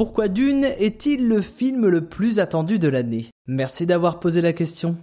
Pourquoi Dune est-il le film le plus attendu de l'année? Merci d'avoir posé la question.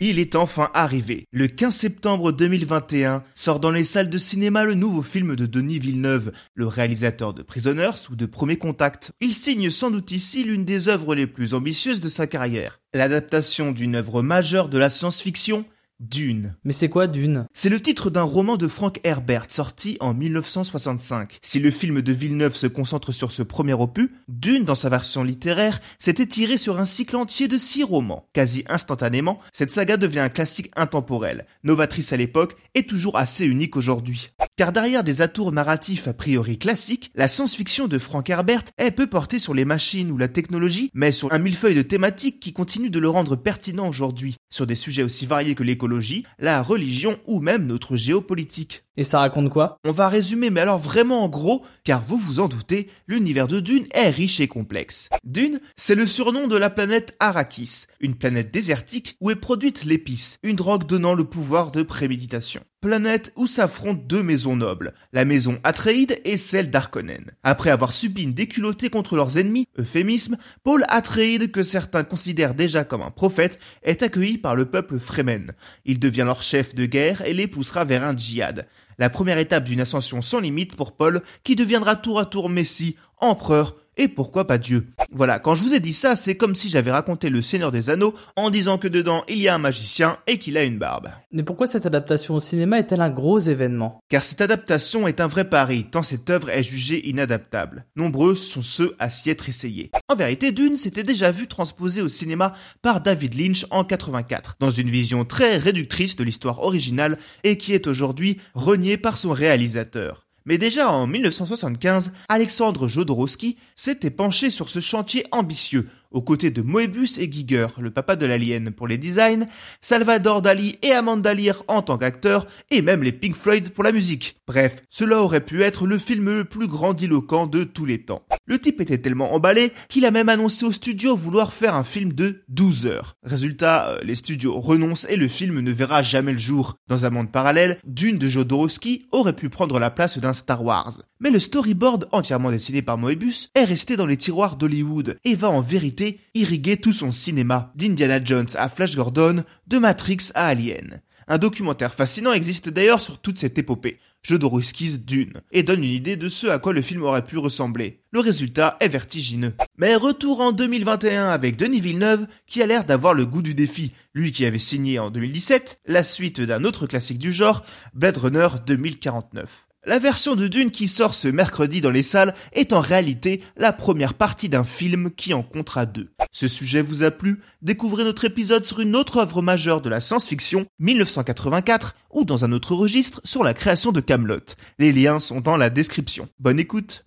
Il est enfin arrivé. Le 15 septembre 2021 sort dans les salles de cinéma le nouveau film de Denis Villeneuve, le réalisateur de Prisoners ou de Premier Contact. Il signe sans doute ici l'une des œuvres les plus ambitieuses de sa carrière. L'adaptation d'une œuvre majeure de la science-fiction, Dune. Mais c'est quoi Dune? C'est le titre d'un roman de Frank Herbert sorti en 1965. Si le film de Villeneuve se concentre sur ce premier opus, Dune, dans sa version littéraire, s'est étiré sur un cycle entier de six romans. Quasi instantanément, cette saga devient un classique intemporel, novatrice à l'époque et toujours assez unique aujourd'hui. Car derrière des atours narratifs a priori classiques, la science-fiction de Frank Herbert est peu portée sur les machines ou la technologie, mais sur un millefeuille de thématiques qui continue de le rendre pertinent aujourd'hui, sur des sujets aussi variés que l'écologie la religion ou même notre géopolitique. Et ça raconte quoi? On va résumer, mais alors vraiment en gros, car vous vous en doutez, l'univers de Dune est riche et complexe. Dune, c'est le surnom de la planète Arrakis, une planète désertique où est produite l'épice, une drogue donnant le pouvoir de préméditation. Planète où s'affrontent deux maisons nobles, la maison Atreide et celle d'Arkonnen. Après avoir subi une déculottée contre leurs ennemis, euphémisme, Paul Atreide, que certains considèrent déjà comme un prophète, est accueilli par le peuple Fremen. Il devient leur chef de guerre et les poussera vers un djihad la première étape d'une ascension sans limite pour Paul, qui deviendra tour à tour Messie, empereur, et pourquoi pas Dieu? Voilà, quand je vous ai dit ça, c'est comme si j'avais raconté le Seigneur des Anneaux en disant que dedans il y a un magicien et qu'il a une barbe. Mais pourquoi cette adaptation au cinéma est-elle un gros événement? Car cette adaptation est un vrai pari, tant cette œuvre est jugée inadaptable. Nombreux sont ceux à s'y être essayés. En vérité, Dune s'était déjà vu transposé au cinéma par David Lynch en 84, dans une vision très réductrice de l'histoire originale et qui est aujourd'hui reniée par son réalisateur. Mais déjà en 1975, Alexandre Jodorowsky s'était penché sur ce chantier ambitieux aux côtés de Moebius et Giger, le papa de l'alien pour les designs, Salvador Dali et Amanda Lear en tant qu'acteurs, et même les Pink Floyd pour la musique. Bref, cela aurait pu être le film le plus grandiloquent de tous les temps. Le type était tellement emballé qu'il a même annoncé au studio vouloir faire un film de 12 heures. Résultat, euh, les studios renoncent et le film ne verra jamais le jour. Dans un monde parallèle, Dune de Jodorowsky aurait pu prendre la place d'un Star Wars. Mais le storyboard entièrement dessiné par Moebius est resté dans les tiroirs d'Hollywood et va en vérité irriguer tout son cinéma, d'Indiana Jones à Flash Gordon, de Matrix à Alien. Un documentaire fascinant existe d'ailleurs sur toute cette épopée, Jodorowsky's Dune, et donne une idée de ce à quoi le film aurait pu ressembler. Le résultat est vertigineux. Mais retour en 2021 avec Denis Villeneuve, qui a l'air d'avoir le goût du défi, lui qui avait signé en 2017 la suite d'un autre classique du genre, Blade Runner 2049. La version de Dune qui sort ce mercredi dans les salles est en réalité la première partie d'un film qui en comptera deux. Ce sujet vous a plu? Découvrez notre épisode sur une autre œuvre majeure de la science-fiction, 1984, ou dans un autre registre sur la création de Camelot. Les liens sont dans la description. Bonne écoute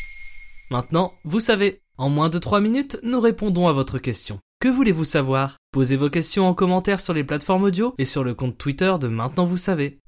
Maintenant, vous savez, en moins de 3 minutes, nous répondons à votre question. Que voulez-vous savoir? Posez vos questions en commentaire sur les plateformes audio et sur le compte Twitter de Maintenant vous savez.